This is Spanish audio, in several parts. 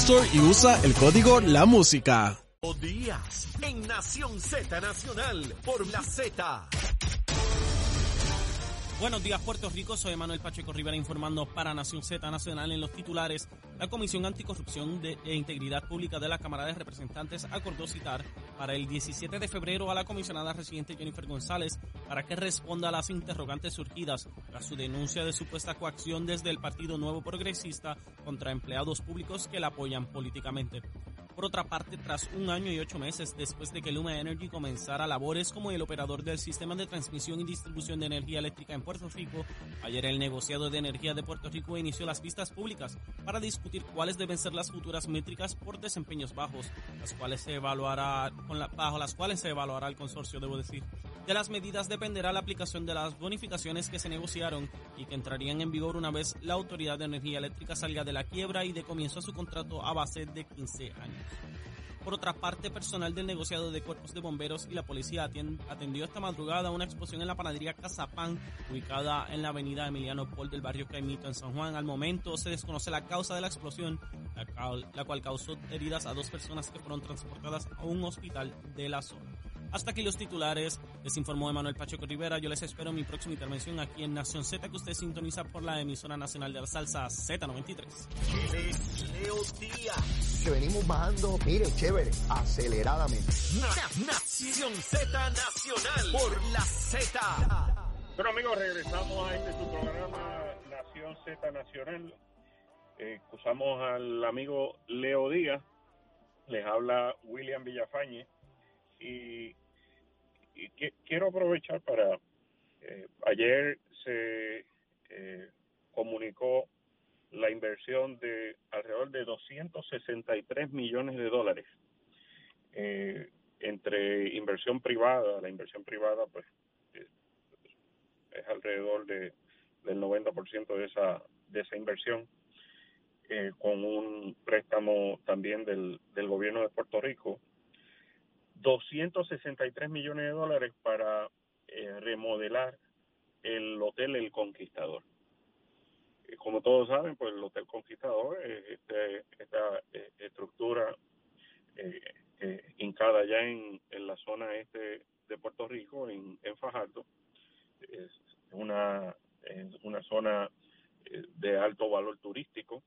Store y usa el código La Música. Días en Nación Z Nacional por la Z. Buenos días, Puerto Rico. Soy Manuel Pacheco Rivera informando para Nación Z Nacional en los titulares. La Comisión Anticorrupción de, e Integridad Pública de la Cámara de Representantes acordó citar para el 17 de febrero a la comisionada residente Jennifer González para que responda a las interrogantes surgidas tras su denuncia de supuesta coacción desde el Partido Nuevo Progresista contra empleados públicos que la apoyan políticamente. Por otra parte, tras un año y ocho meses después de que Luma Energy comenzara labores como el operador del sistema de transmisión y distribución de energía eléctrica en Puerto Rico, ayer el negociado de energía de Puerto Rico inició las vistas públicas para discutir cuáles deben ser las futuras métricas por desempeños bajos, las cuales se evaluará, con la, bajo las cuales se evaluará el consorcio, debo decir. De las medidas dependerá la aplicación de las bonificaciones que se negociaron y que entrarían en vigor una vez la Autoridad de Energía Eléctrica salga de la quiebra y de comienzo a su contrato a base de 15 años. Por otra parte, personal del negociado de cuerpos de bomberos y la policía atendió esta madrugada una explosión en la panadería Cazapán, ubicada en la avenida Emiliano Paul del barrio Caimito en San Juan. Al momento se desconoce la causa de la explosión, la cual causó heridas a dos personas que fueron transportadas a un hospital de la zona. Hasta aquí los titulares. Les informó Emanuel Pacheco Rivera. Yo les espero en mi próxima intervención aquí en Nación Z, que usted sintoniza por la emisora nacional de la salsa Z93. Leo Díaz. Que venimos bajando, mire, chévere, aceleradamente. Na- Nación Z Nacional por la Z. Bueno amigos, regresamos a este su programa Nación Z Nacional. Eh, excusamos al amigo Leo Díaz, les habla William Villafañe y, y quiero aprovechar para, eh, ayer se eh, comunicó la inversión de alrededor de 263 millones de dólares eh, entre inversión privada, la inversión privada pues es alrededor de, del 90% de esa, de esa inversión, eh, con un préstamo también del, del gobierno de Puerto Rico. 263 millones de dólares para eh, remodelar el Hotel El Conquistador. Eh, Como todos saben, pues el Hotel Conquistador es este, esta eh, estructura eh, eh, hincada ya en, en la zona este de Puerto Rico, en, en Fajardo, es una, es una zona eh, de alto valor turístico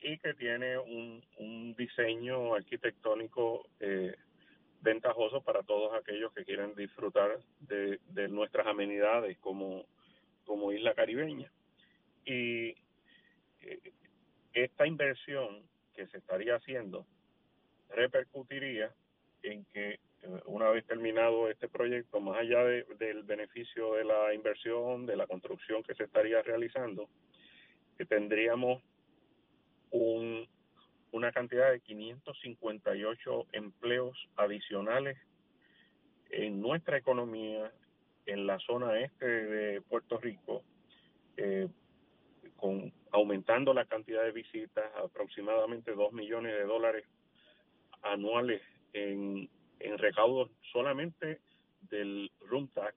y que tiene un, un diseño arquitectónico eh, ventajoso para todos aquellos que quieren disfrutar de, nuestras amenidades como, como isla caribeña. Y eh, esta inversión que se estaría haciendo repercutiría en que eh, una vez terminado este proyecto, más allá de- del beneficio de la inversión, de la construcción que se estaría realizando, que tendríamos un, una cantidad de 558 empleos adicionales en nuestra economía, en la zona este de Puerto Rico, eh, con aumentando la cantidad de visitas, aproximadamente 2 millones de dólares anuales en, en recaudos solamente del room tax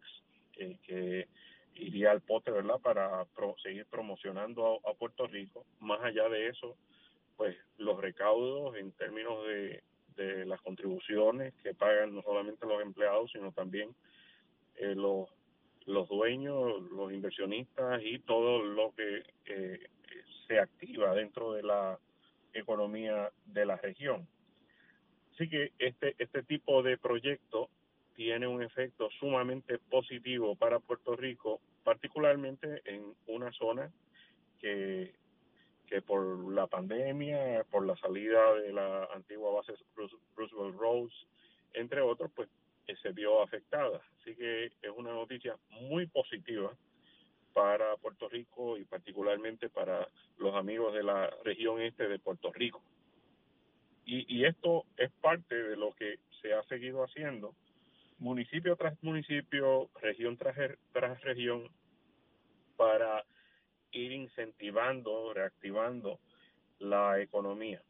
eh, que iría al pote, ¿verdad? Para pro- seguir promocionando a, a Puerto Rico. Más allá de eso, pues los recaudos en términos de, de las contribuciones que pagan no solamente los empleados, sino también eh, los, los dueños, los inversionistas y todo lo que eh, se activa dentro de la economía de la región. Así que este, este tipo de proyecto tiene un efecto sumamente positivo para Puerto Rico, particularmente en una zona que, que por la pandemia, por la salida de la antigua base Roosevelt Rose, entre otros, pues eh, se vio afectada. Así que es una noticia muy positiva para Puerto Rico y particularmente para los amigos de la región este de Puerto Rico. Y, y esto es parte de lo que se ha seguido haciendo, municipio tras municipio, región tras, tras región, para ir incentivando, reactivando la economía.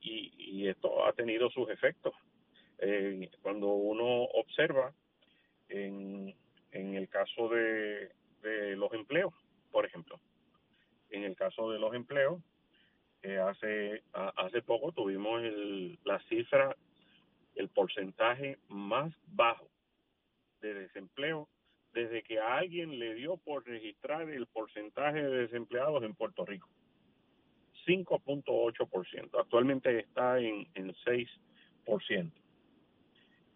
Y, y esto ha tenido sus efectos. Eh, cuando uno observa en, en el caso de, de los empleos, por ejemplo, en el caso de los empleos, eh, hace hace poco tuvimos el, la cifra, el porcentaje más bajo de desempleo desde que a alguien le dio por registrar el porcentaje de desempleados en Puerto Rico. 5.8%. Actualmente está en, en 6%.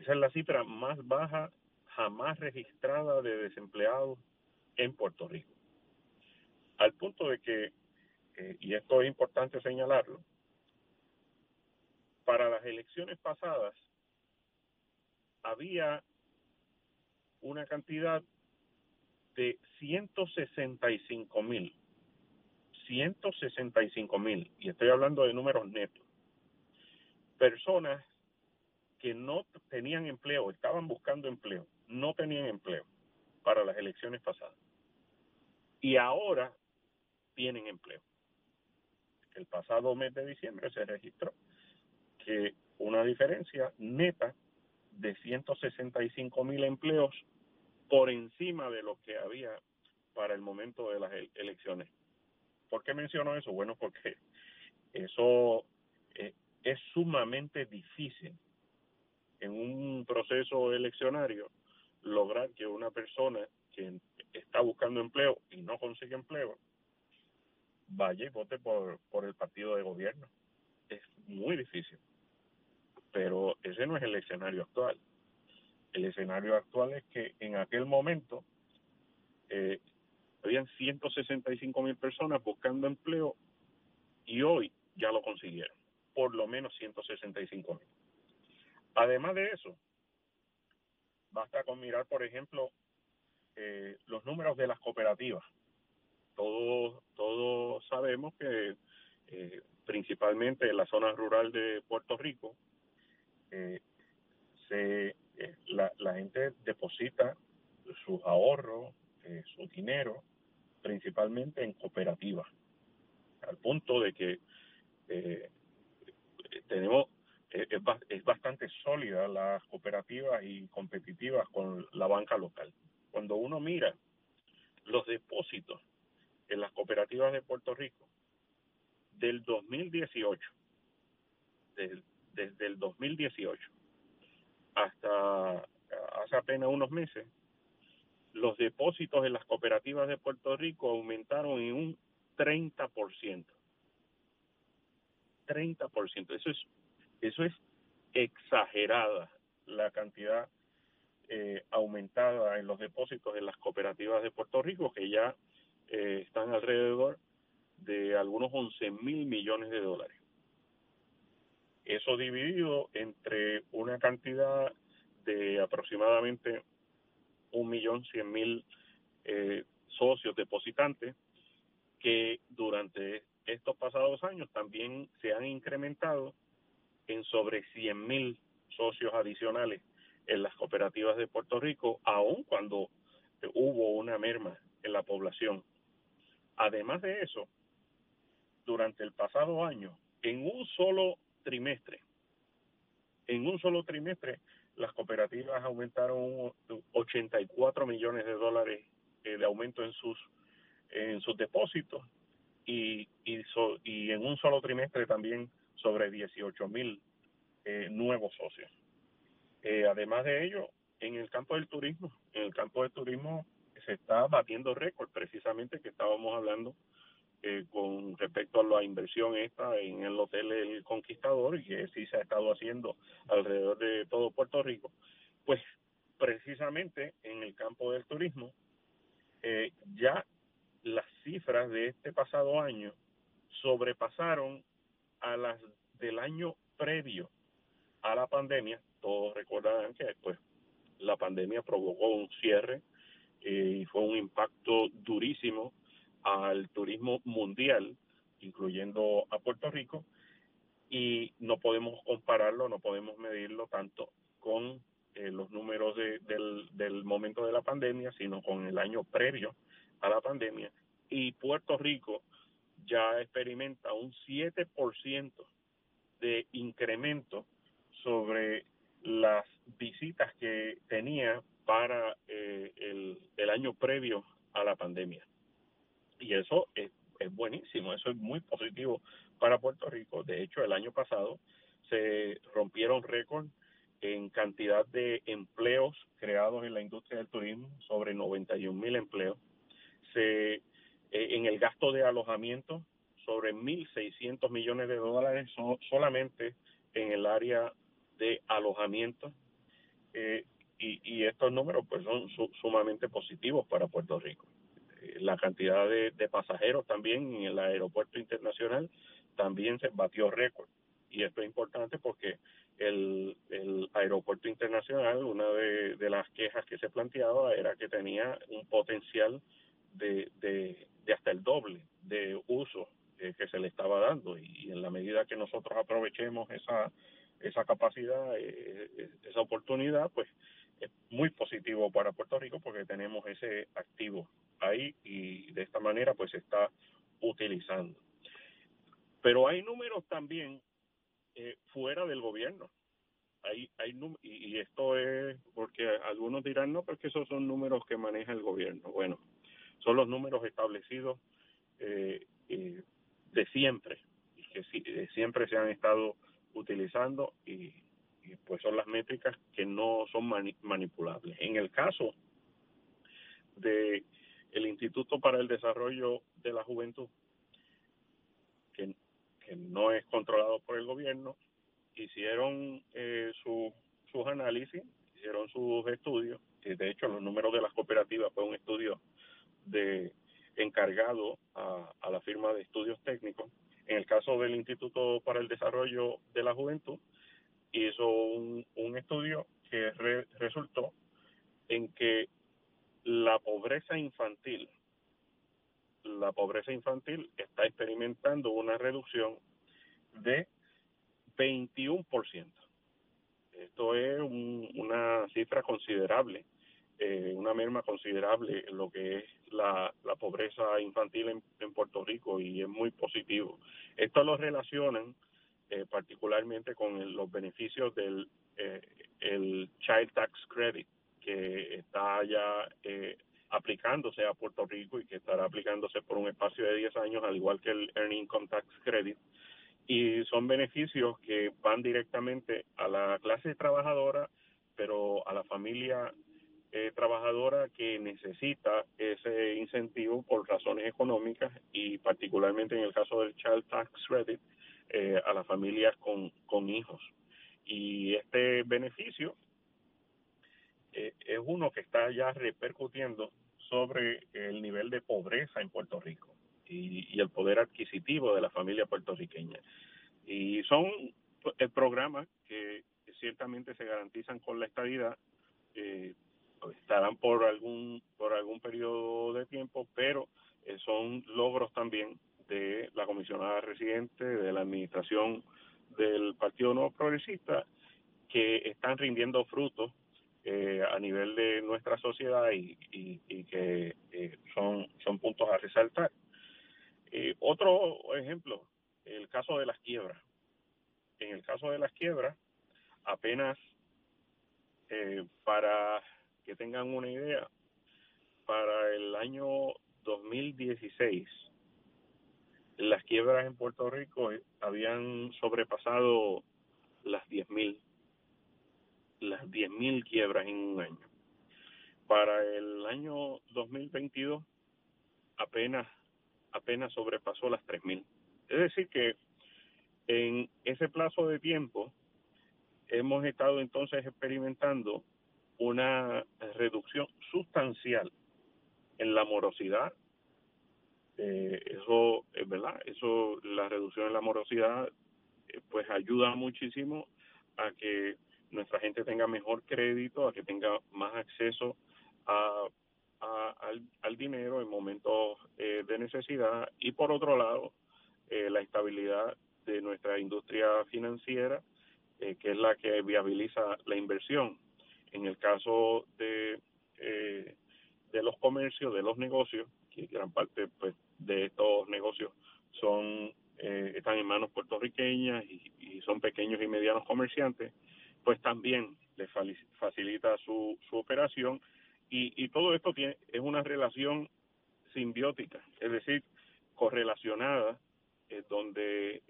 Esa es la cifra más baja jamás registrada de desempleados en Puerto Rico. Al punto de que, eh, y esto es importante señalarlo, para las elecciones pasadas había una cantidad de 165 mil, 165 mil, y estoy hablando de números netos, personas que no tenían empleo, estaban buscando empleo, no tenían empleo para las elecciones pasadas. Y ahora tienen empleo. El pasado mes de diciembre se registró que una diferencia neta de 165 mil empleos por encima de lo que había para el momento de las elecciones. ¿Por qué menciono eso? Bueno, porque eso eh, es sumamente difícil en un proceso eleccionario lograr que una persona que está buscando empleo y no consigue empleo vaya y vote por, por el partido de gobierno. Es muy difícil. Pero ese no es el escenario actual. El escenario actual es que en aquel momento eh, habían 165 mil personas buscando empleo y hoy ya lo consiguieron, por lo menos 165 mil. Además de eso, basta con mirar, por ejemplo, eh, los números de las cooperativas. Todos, todos sabemos que eh, principalmente en la zona rural de Puerto Rico, eh, se, la, gente deposita sus ahorros, su dinero, principalmente en cooperativas, al punto de que tenemos es, es bastante sólida las cooperativas y competitivas con la banca local. Cuando uno mira los depósitos en las cooperativas de Puerto Rico del 2018, desde, desde el 2018 hasta hace apenas unos meses, los depósitos en las cooperativas de Puerto Rico aumentaron en un 30%. 30%. Eso es eso es exagerada la cantidad eh, aumentada en los depósitos en las cooperativas de Puerto Rico, que ya eh, están alrededor de algunos 11 mil millones de dólares. Eso dividido entre una cantidad de aproximadamente un millón cien mil eh, socios depositantes que durante estos pasados años también se han incrementado en sobre 100 mil socios adicionales en las cooperativas de Puerto Rico, aun cuando hubo una merma en la población. Además de eso, durante el pasado año, en un solo trimestre, en un solo trimestre, las cooperativas aumentaron 84 millones de dólares eh, de aumento en sus en sus depósitos y y, y en un solo trimestre también sobre 18 mil eh, nuevos socios. Eh, además de ello, en el campo del turismo, en el campo del turismo se está batiendo récord, precisamente que estábamos hablando eh, con respecto a la inversión esta en el Hotel El Conquistador y que sí se ha estado haciendo alrededor de todo Puerto Rico, pues precisamente en el campo del turismo, eh, ya las cifras de este pasado año sobrepasaron a las del año previo a la pandemia. Todos recordarán que pues la pandemia provocó un cierre eh, y fue un impacto durísimo al turismo mundial, incluyendo a Puerto Rico, y no podemos compararlo, no podemos medirlo tanto con eh, los números de, del, momento de la pandemia, sino con el año previo a la pandemia. Y Puerto Rico ya experimenta un 7% de incremento sobre las visitas que tenía para eh, el año previo a la pandemia y eso es, buenísimo, eso es muy positivo para Puerto Rico. De hecho, el año pasado se rompieron récord en cantidad de empleos creados en la industria del turismo, sobre 91 mil empleos. Se, eh, en el gasto de alojamiento, sobre 1.600 millones de dólares solamente en el área de alojamiento. Eh, y, y, estos números pues son sumamente positivos para Puerto Rico la cantidad de, pasajeros también en el aeropuerto internacional también se batió récord. Y esto es importante porque el, el aeropuerto internacional, una de, las quejas que se planteaba era que tenía un potencial de, de, hasta el doble de uso que se le estaba dando. Y, en la medida que nosotros aprovechemos esa, esa capacidad, eh, esa oportunidad, pues es muy positivo para Puerto Rico porque tenemos ese activo ahí y de esta manera pues se está utilizando. Pero hay números también eh, fuera del gobierno. Hay, hay y, esto es porque algunos dirán no, porque esos son números que maneja el gobierno. Bueno, son los números establecidos eh, eh, de siempre y que siempre se han estado utilizando y, y, pues son las métricas que no son manipulables. En el caso de el Instituto para el Desarrollo de la Juventud, que, no es controlado por el gobierno, hicieron eh, su, sus análisis, hicieron sus estudios, y de hecho los números de las cooperativas fue un estudio de encargado a, la firma de estudios técnicos. En el caso del Instituto para el Desarrollo de la Juventud, hizo un, un estudio que resultó en que la pobreza infantil, la pobreza infantil está experimentando una reducción de 21%. Esto es una cifra considerable, eh, una merma considerable en lo que es la, pobreza infantil en, Puerto Rico y es muy positivo. Esto lo relacionan eh, particularmente con los beneficios del eh, el Child Tax Credit, que está ya eh, aplicándose a Puerto Rico y que estará aplicándose por un espacio de 10 años, al igual que el Earning Income Tax Credit. Y son beneficios que van directamente a la clase trabajadora, pero a la familia eh, trabajadora que necesita ese incentivo por razones económicas y particularmente en el caso del Child Tax Credit, eh, a las familias con, con hijos. Y este beneficio eh, es uno que está ya repercutiendo sobre el nivel de pobreza en Puerto Rico y, el poder adquisitivo de la familia puertorriqueña. Y son eh, programas que ciertamente se garantizan con la estabilidad, eh, estarán por algún por algún periodo de tiempo, pero eh, son logros también de la comisionada residente, de la administración del Partido Nuevo Progresista, que están rindiendo frutos eh, a nivel de nuestra sociedad y, que eh, son, son puntos a resaltar. Eh, otro ejemplo, el caso de las quiebras. En el caso de las quiebras, apenas para que tengan una idea, para el año 2016, las quiebras en Puerto Rico habían sobrepasado las 10.000 las 10.000 quiebras en un año. Para el año 2022 apenas apenas sobrepasó las 3.000. Es decir, que en ese plazo de tiempo hemos estado entonces experimentando una reducción sustancial en la morosidad. Eh, eso es verdad, eso, la reducción en la morosidad, eh, pues ayuda muchísimo a que nuestra gente tenga mejor crédito, a que tenga más acceso a, al, dinero en momentos eh, de necesidad y por otro lado, la estabilidad de nuestra industria financiera, que es la que viabiliza la inversión. En el caso de, eh, de los comercios, de los negocios, que gran parte pues, de estos negocios son eh, están en manos puertorriqueñas y, son pequeños y medianos comerciantes, pues también les facilita su, su operación y, y todo esto tiene es una relación simbiótica, es decir, correlacionada, eh, donde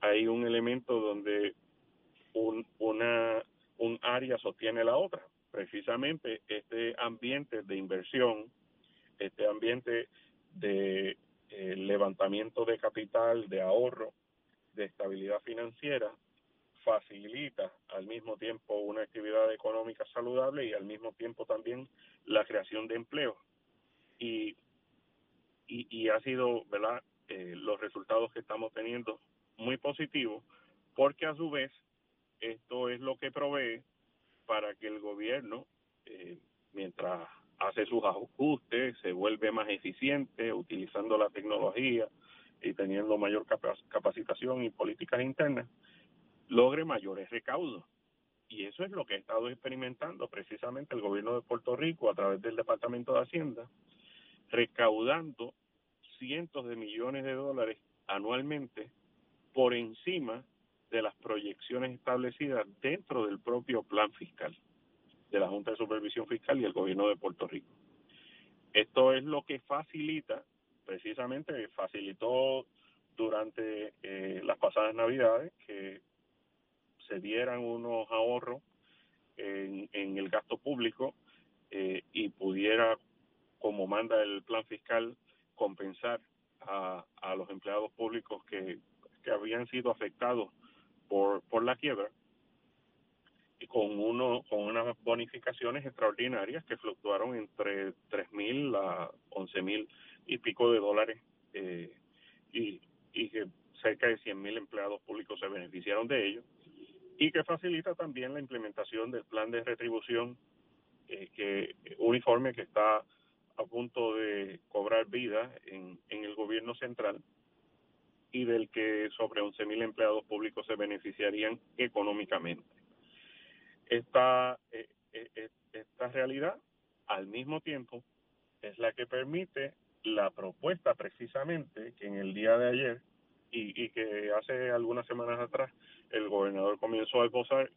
hay un elemento donde un, una un área sostiene la otra. Precisamente este ambiente de inversión, este ambiente de eh, levantamiento de capital, de ahorro, de estabilidad financiera, facilita al mismo tiempo una actividad económica saludable y al mismo tiempo también la creación de empleo. Y, y, ha sido, ¿verdad?, eh, los resultados que estamos teniendo muy positivos, porque a su vez esto es lo que provee para que el gobierno, eh, mientras hace sus ajustes, se vuelve más eficiente utilizando la tecnología y teniendo mayor capacitación y políticas internas, logre mayores recaudos. Y eso es lo que ha estado experimentando precisamente el gobierno de Puerto Rico a través del Departamento de Hacienda, recaudando cientos de millones de dólares anualmente por encima de las proyecciones establecidas dentro del propio plan fiscal de la Junta de Supervisión Fiscal y el gobierno de Puerto Rico. Esto es lo que facilita, precisamente facilitó durante eh, las pasadas navidades que se dieran unos ahorros en, el gasto público eh, y pudiera, como manda el plan fiscal, compensar a, a los empleados públicos que, habían sido afectados por, la quiebra y con uno con unas bonificaciones extraordinarias que fluctuaron entre tres mil a once mil y pico de dólares eh, y, y que cerca de cien mil empleados públicos se beneficiaron de ello y que facilita también la implementación del plan de retribución eh, que uniforme que está a punto de cobrar vida en, en el gobierno central y del que sobre 11.000 empleados públicos se beneficiarían económicamente. Esta, eh, eh, eh, esta realidad, al mismo tiempo, es la que permite la propuesta precisamente que en el día de ayer y, y que hace algunas semanas atrás el gobernador comenzó a esbozar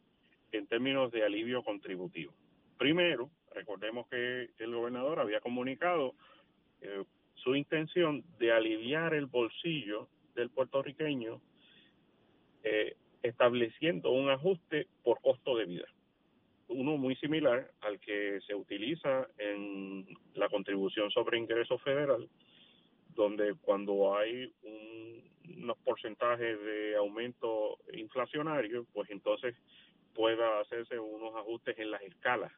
en términos de alivio contributivo. Primero, recordemos que el gobernador había comunicado su intención de aliviar el bolsillo del puertorriqueño eh, estableciendo un ajuste por costo de vida. Uno muy similar al que se utiliza en la contribución sobre ingreso federal, donde cuando hay unos porcentajes de aumento inflacionario, pues entonces pueda hacerse unos ajustes en las escalas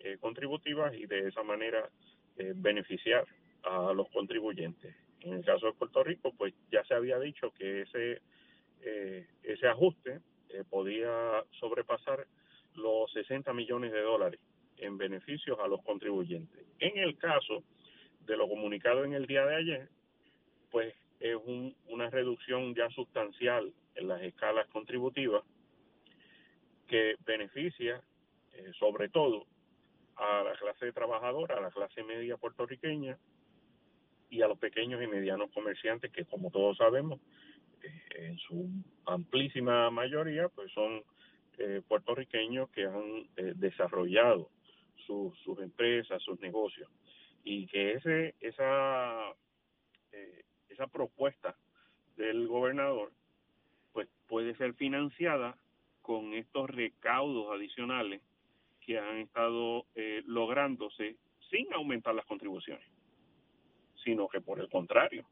eh, contributivas y de esa manera eh, beneficiar a los contribuyentes. En el caso de Puerto Rico, pues ya se había dicho que ese, eh, ese ajuste podía sobrepasar los 60 millones de dólares en beneficios a los contribuyentes. En el caso de lo comunicado en el día de ayer, pues es una reducción ya sustancial en las escalas contributivas que beneficia eh, sobre todo a la clase trabajadora, a la clase media puertorriqueña, y a los pequeños y medianos comerciantes que como todos sabemos eh, en su amplísima mayoría pues son eh, puertorriqueños que han eh, desarrollado sus empresas, sus negocios y que ese esa esa propuesta del gobernador pues puede ser financiada con estos recaudos adicionales que han estado lográndose sin aumentar las contribuciones sino que por el contrario,